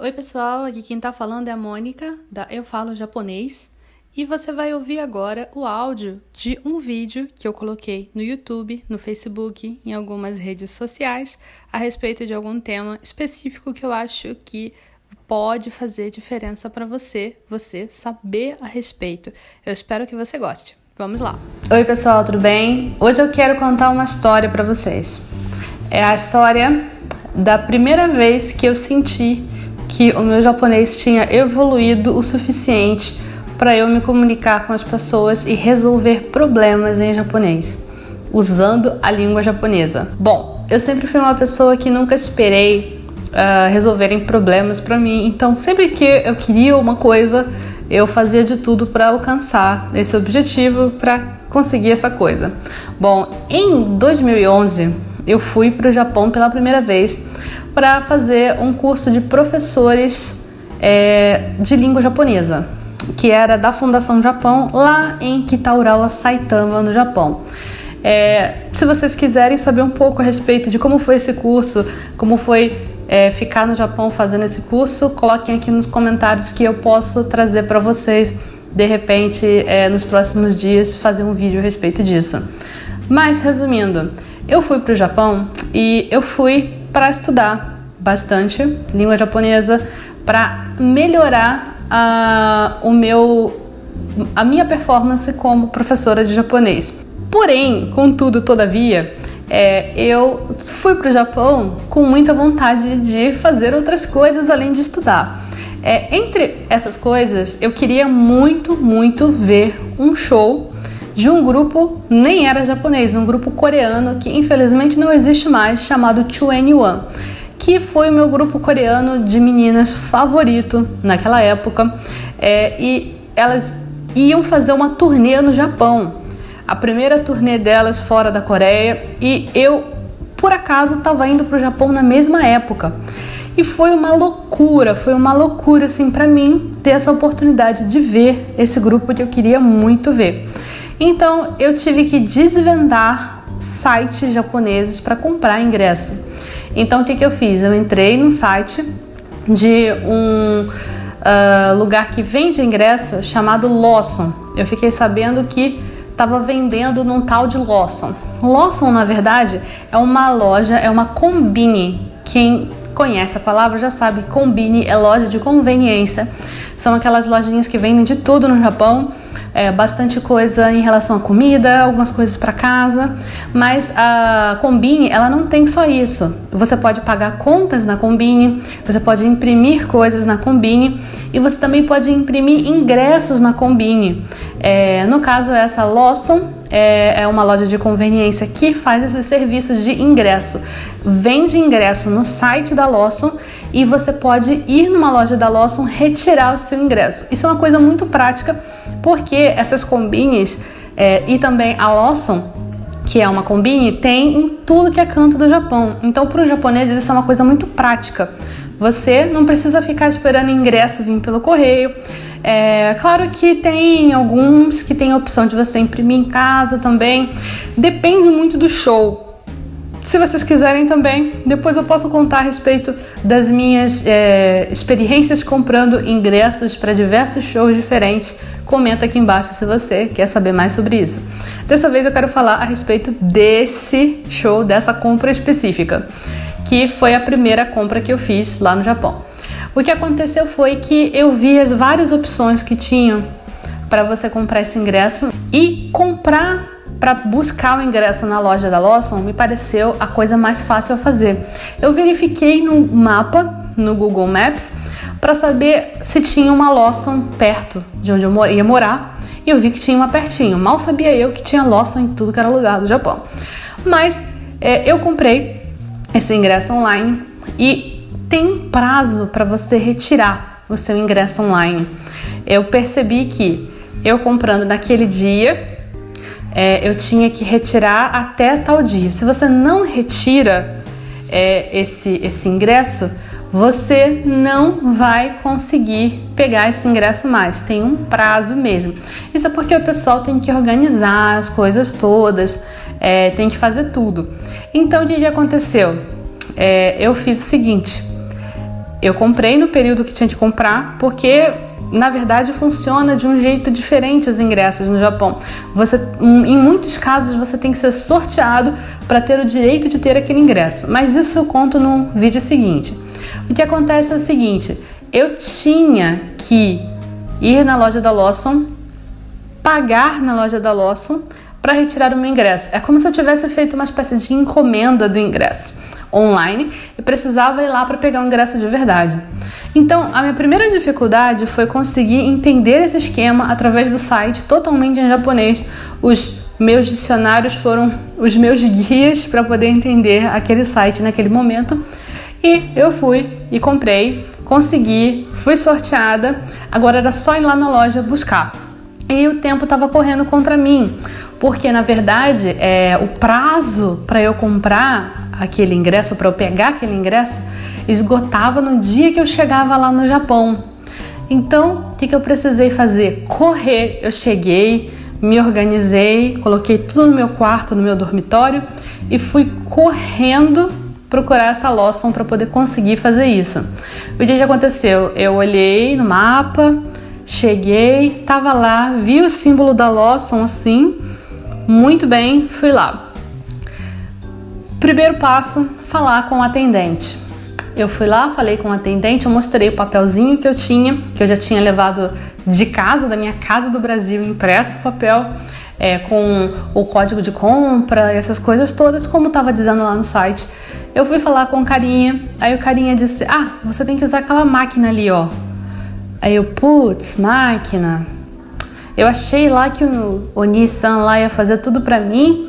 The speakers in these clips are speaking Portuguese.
Oi, pessoal, aqui quem tá falando é a Mônica, da Eu Falo Japonês, e você vai ouvir agora o áudio de um vídeo que eu coloquei no YouTube, no Facebook, em algumas redes sociais, a respeito de algum tema específico que eu acho que pode fazer diferença para você, você saber a respeito. Eu espero que você goste. Vamos lá. Oi, pessoal, tudo bem? Hoje eu quero contar uma história para vocês. É a história da primeira vez que eu senti que o meu japonês tinha evoluído o suficiente para eu me comunicar com as pessoas e resolver problemas em japonês, usando a língua japonesa. Bom, eu sempre fui uma pessoa que nunca esperei uh, resolverem problemas para mim, então sempre que eu queria uma coisa, eu fazia de tudo para alcançar esse objetivo, para conseguir essa coisa. Bom, em 2011 eu fui para o Japão pela primeira vez para fazer um curso de professores é, de língua japonesa, que era da Fundação Japão, lá em Kitaurawa, Saitama, no Japão. É, se vocês quiserem saber um pouco a respeito de como foi esse curso, como foi é, ficar no Japão fazendo esse curso, coloquem aqui nos comentários que eu posso trazer para vocês, de repente, é, nos próximos dias, fazer um vídeo a respeito disso. Mas, resumindo, eu fui para o Japão e eu fui para estudar bastante língua japonesa para melhorar a, o meu, a minha performance como professora de japonês. Porém, contudo, todavia, é, eu fui para o Japão com muita vontade de fazer outras coisas além de estudar. É, entre essas coisas, eu queria muito, muito ver um show de um grupo, nem era japonês, um grupo coreano que infelizmente não existe mais, chamado 2NE1, que foi o meu grupo coreano de meninas favorito naquela época. É, e elas iam fazer uma turnê no Japão, a primeira turnê delas fora da Coreia, e eu, por acaso, estava indo para o Japão na mesma época. E foi uma loucura, foi uma loucura assim para mim ter essa oportunidade de ver esse grupo que eu queria muito ver. Então eu tive que desvendar sites japoneses para comprar ingresso. Então o que, que eu fiz? Eu entrei no site de um uh, lugar que vende ingresso chamado Lawson. Eu fiquei sabendo que estava vendendo num tal de Lawson. Lawson, na verdade, é uma loja, é uma combine. Quem conhece a palavra já sabe, combine é loja de conveniência. São aquelas lojinhas que vendem de tudo no Japão é, bastante coisa em relação à comida, algumas coisas para casa, mas a Combine ela não tem só isso. Você pode pagar contas na Combine, você pode imprimir coisas na Combine e você também pode imprimir ingressos na Combine. É, no caso essa Lawson é, é uma loja de conveniência que faz esse serviço de ingresso. Vende ingresso no site da Lawson e você pode ir numa loja da Lawson retirar o seu ingresso. Isso é uma coisa muito prática porque essas combines é, e também a Lawson, que é uma combine, tem em tudo que é canto do Japão. Então, para os japoneses, isso é uma coisa muito prática. Você não precisa ficar esperando ingresso vir pelo correio. É claro que tem alguns que tem a opção de você imprimir em casa também. Depende muito do show. Se vocês quiserem também, depois eu posso contar a respeito das minhas é, experiências comprando ingressos para diversos shows diferentes. Comenta aqui embaixo se você quer saber mais sobre isso. Dessa vez eu quero falar a respeito desse show, dessa compra específica, que foi a primeira compra que eu fiz lá no Japão. O que aconteceu foi que eu vi as várias opções que tinham para você comprar esse ingresso e comprar para buscar o ingresso na loja da Lawson me pareceu a coisa mais fácil a fazer. Eu verifiquei no mapa, no Google Maps, para saber se tinha uma Lawson perto de onde eu ia morar e eu vi que tinha uma pertinho. Mal sabia eu que tinha Lawson em tudo que era lugar do Japão. Mas é, eu comprei esse ingresso online e tem prazo para você retirar o seu ingresso online. Eu percebi que eu comprando naquele dia é, eu tinha que retirar até tal dia. Se você não retira é, esse, esse ingresso, você não vai conseguir pegar esse ingresso mais. Tem um prazo mesmo. Isso é porque o pessoal tem que organizar as coisas todas, é, tem que fazer tudo. Então, o que, aconteceu? É, eu fiz o seguinte: Eu comprei no período que tinha de comprar, porque na verdade funciona de um jeito diferente os ingressos no Japão. Você, em muitos casos, você tem que ser sorteado para ter o direito de ter aquele ingresso. Mas isso eu conto no vídeo seguinte. O que acontece é o seguinte: eu tinha que ir na loja da Lawson, pagar na loja da Lawson para retirar o meu ingresso. É como se eu tivesse feito uma espécie de encomenda do ingresso online e precisava ir lá para pegar o ingresso de verdade. Então, a minha primeira dificuldade foi conseguir entender esse esquema através do site totalmente em japonês. Os meus dicionários foram os meus guias para poder entender aquele site naquele momento. E eu fui e comprei, consegui, fui sorteada. Agora era só ir lá na loja buscar. E o tempo estava correndo contra mim, porque na verdade é, o prazo para eu comprar aquele ingresso, para eu pegar aquele ingresso, esgotava no dia que eu chegava lá no Japão. Então, o que, que eu precisei fazer? Correr. Eu cheguei, me organizei, coloquei tudo no meu quarto, no meu dormitório e fui correndo procurar essa Lawson para poder conseguir fazer isso. O dia que aconteceu? Eu olhei no mapa, cheguei, tava lá, vi o símbolo da Lawson assim, muito bem, fui lá. Primeiro passo, falar com o atendente. Eu fui lá, falei com o atendente, eu mostrei o papelzinho que eu tinha, que eu já tinha levado de casa, da minha casa do Brasil, impresso o papel é, com o código de compra, essas coisas todas, como estava dizendo lá no site. Eu fui falar com o carinha, aí o carinha disse: Ah, você tem que usar aquela máquina ali, ó. Aí eu, putz, máquina. Eu achei lá que o, o Nissan lá ia fazer tudo pra mim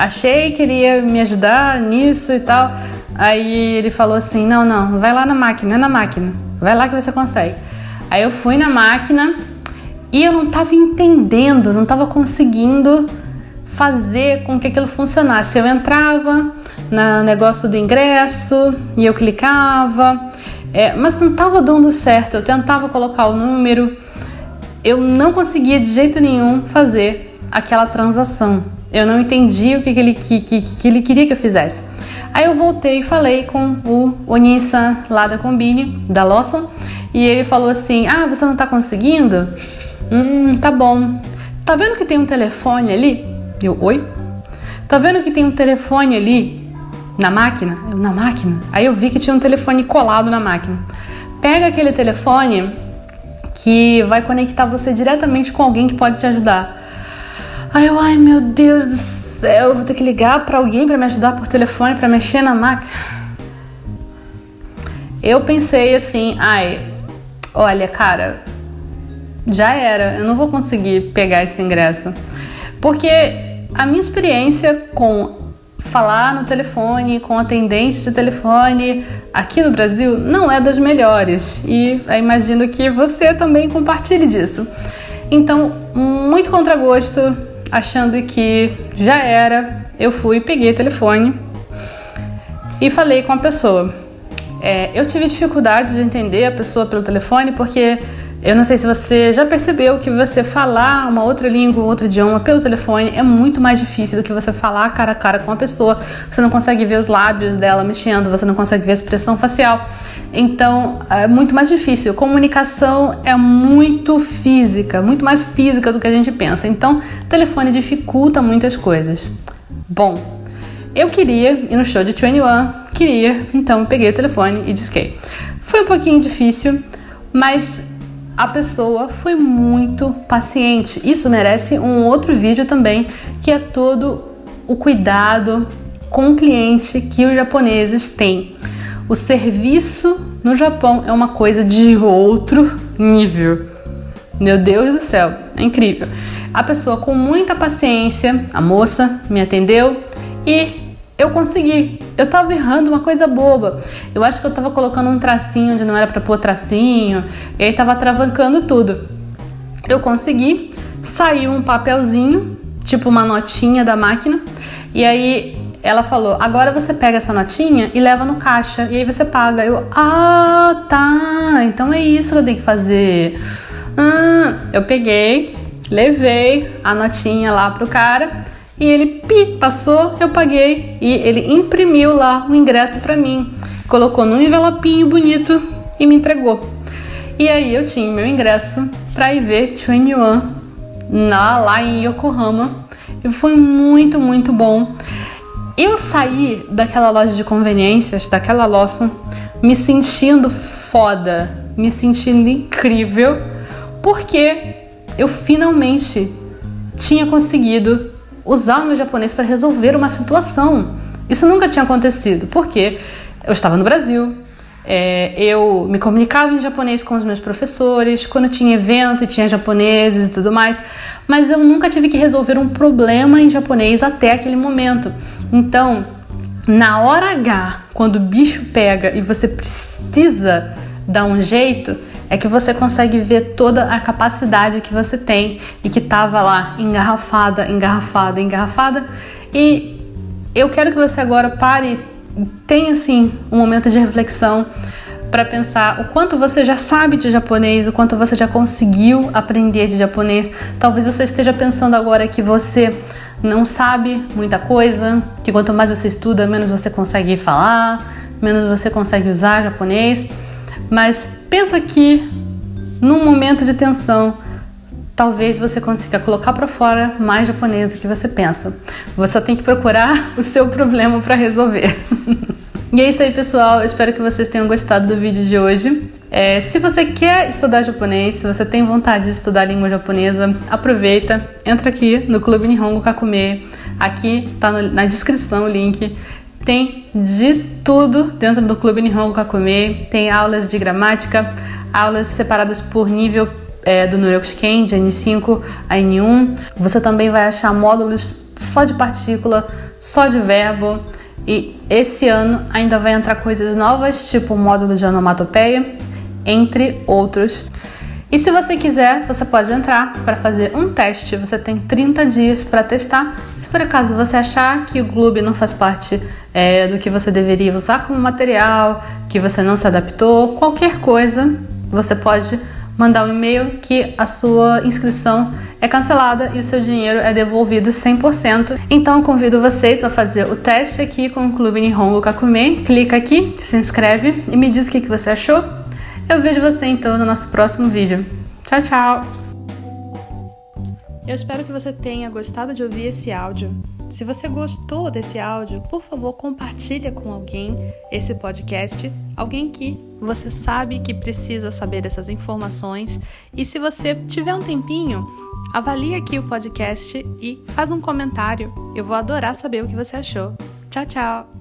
achei que ele ia me ajudar nisso e tal. Aí ele falou assim: não, não, vai lá na máquina, é na máquina, vai lá que você consegue. Aí eu fui na máquina e eu não estava entendendo, não estava conseguindo fazer com que aquilo funcionasse. Eu entrava no negócio do ingresso e eu clicava, é, mas não estava dando certo. Eu tentava colocar o número, eu não conseguia de jeito nenhum fazer aquela transação. Eu não entendi o que, que, ele, que, que, que ele queria que eu fizesse. Aí eu voltei e falei com o Onissa lá da Combine, da Lawson, e ele falou assim: Ah, você não tá conseguindo? Hum, tá bom. Tá vendo que tem um telefone ali? Eu, oi? Tá vendo que tem um telefone ali na máquina? Eu, na máquina? Aí eu vi que tinha um telefone colado na máquina. Pega aquele telefone que vai conectar você diretamente com alguém que pode te ajudar. Aí eu, ai meu Deus do céu, vou ter que ligar para alguém para me ajudar por telefone para mexer na máquina. Eu pensei assim, ai, olha, cara, já era, eu não vou conseguir pegar esse ingresso. Porque a minha experiência com falar no telefone, com atendentes de telefone aqui no Brasil não é das melhores. E imagino que você também compartilhe disso. Então, muito contragosto, achando que já era, eu fui, peguei o telefone e falei com a pessoa. É, eu tive dificuldade de entender a pessoa pelo telefone porque eu não sei se você já percebeu que você falar uma outra língua, outro idioma pelo telefone é muito mais difícil do que você falar cara a cara com a pessoa. Você não consegue ver os lábios dela mexendo, você não consegue ver a expressão facial. Então é muito mais difícil. Comunicação é muito física, muito mais física do que a gente pensa. Então, telefone dificulta muitas coisas. Bom, eu queria ir no show de 21, queria, então peguei o telefone e disquei. Foi um pouquinho difícil, mas a pessoa foi muito paciente. Isso merece um outro vídeo também, que é todo o cuidado com o cliente que os japoneses têm. O serviço no Japão é uma coisa de outro nível. Meu Deus do céu, é incrível. A pessoa com muita paciência, a moça, me atendeu e eu consegui. Eu tava errando uma coisa boba. Eu acho que eu tava colocando um tracinho onde não era para pôr tracinho, e aí tava travancando tudo. Eu consegui, saiu um papelzinho, tipo uma notinha da máquina, e aí ela falou: agora você pega essa notinha e leva no caixa, e aí você paga. Eu, ah, tá, então é isso que eu tenho que fazer. Ah, eu peguei, levei a notinha lá pro cara e ele pi, passou, eu paguei e ele imprimiu lá o ingresso para mim. colocou num envelopinho bonito e me entregou. E aí eu tinha meu ingresso para ir ver 21 na, lá em Yokohama. E foi muito, muito bom. Eu saí daquela loja de conveniências, daquela Lawson, me sentindo foda, me sentindo incrível, porque eu finalmente tinha conseguido usar o meu japonês para resolver uma situação. Isso nunca tinha acontecido, porque eu estava no Brasil, é, eu me comunicava em japonês com os meus professores, quando tinha evento e tinha japoneses e tudo mais, mas eu nunca tive que resolver um problema em japonês até aquele momento. Então, na hora H, quando o bicho pega e você precisa dar um jeito, é que você consegue ver toda a capacidade que você tem e que estava lá engarrafada, engarrafada, engarrafada. E eu quero que você agora pare tenha assim um momento de reflexão para pensar o quanto você já sabe de japonês, o quanto você já conseguiu aprender de japonês. Talvez você esteja pensando agora que você não sabe muita coisa, que quanto mais você estuda, menos você consegue falar, menos você consegue usar japonês. Mas pensa que num momento de tensão, talvez você consiga colocar para fora mais japonês do que você pensa. Você só tem que procurar o seu problema para resolver. e é isso aí, pessoal. Eu espero que vocês tenham gostado do vídeo de hoje. É, se você quer estudar japonês, se você tem vontade de estudar língua japonesa, aproveita, entra aqui no Clube Nihongo Kakume. Aqui tá no, na descrição o link. Tem de tudo dentro do Clube Nihongo Kakume. Tem aulas de gramática, aulas separadas por nível é, do Noryokushiken, de N5 a N1. Você também vai achar módulos só de partícula, só de verbo. E esse ano ainda vai entrar coisas novas, tipo o módulo de onomatopeia, entre outros. E se você quiser, você pode entrar para fazer um teste. Você tem 30 dias para testar. Se por acaso você achar que o Gloob não faz parte é, do que você deveria usar como material, que você não se adaptou, qualquer coisa, você pode mandar um e-mail que a sua inscrição é cancelada e o seu dinheiro é devolvido 100%. Então convido vocês a fazer o teste aqui com o Clube Nihongo Kakume. Clica aqui, se inscreve e me diz o que você achou. Eu vejo você então no nosso próximo vídeo. Tchau, tchau! Eu espero que você tenha gostado de ouvir esse áudio. Se você gostou desse áudio, por favor, compartilhe com alguém esse podcast, alguém que você sabe que precisa saber dessas informações. E se você tiver um tempinho, avalie aqui o podcast e faz um comentário. Eu vou adorar saber o que você achou. Tchau, tchau.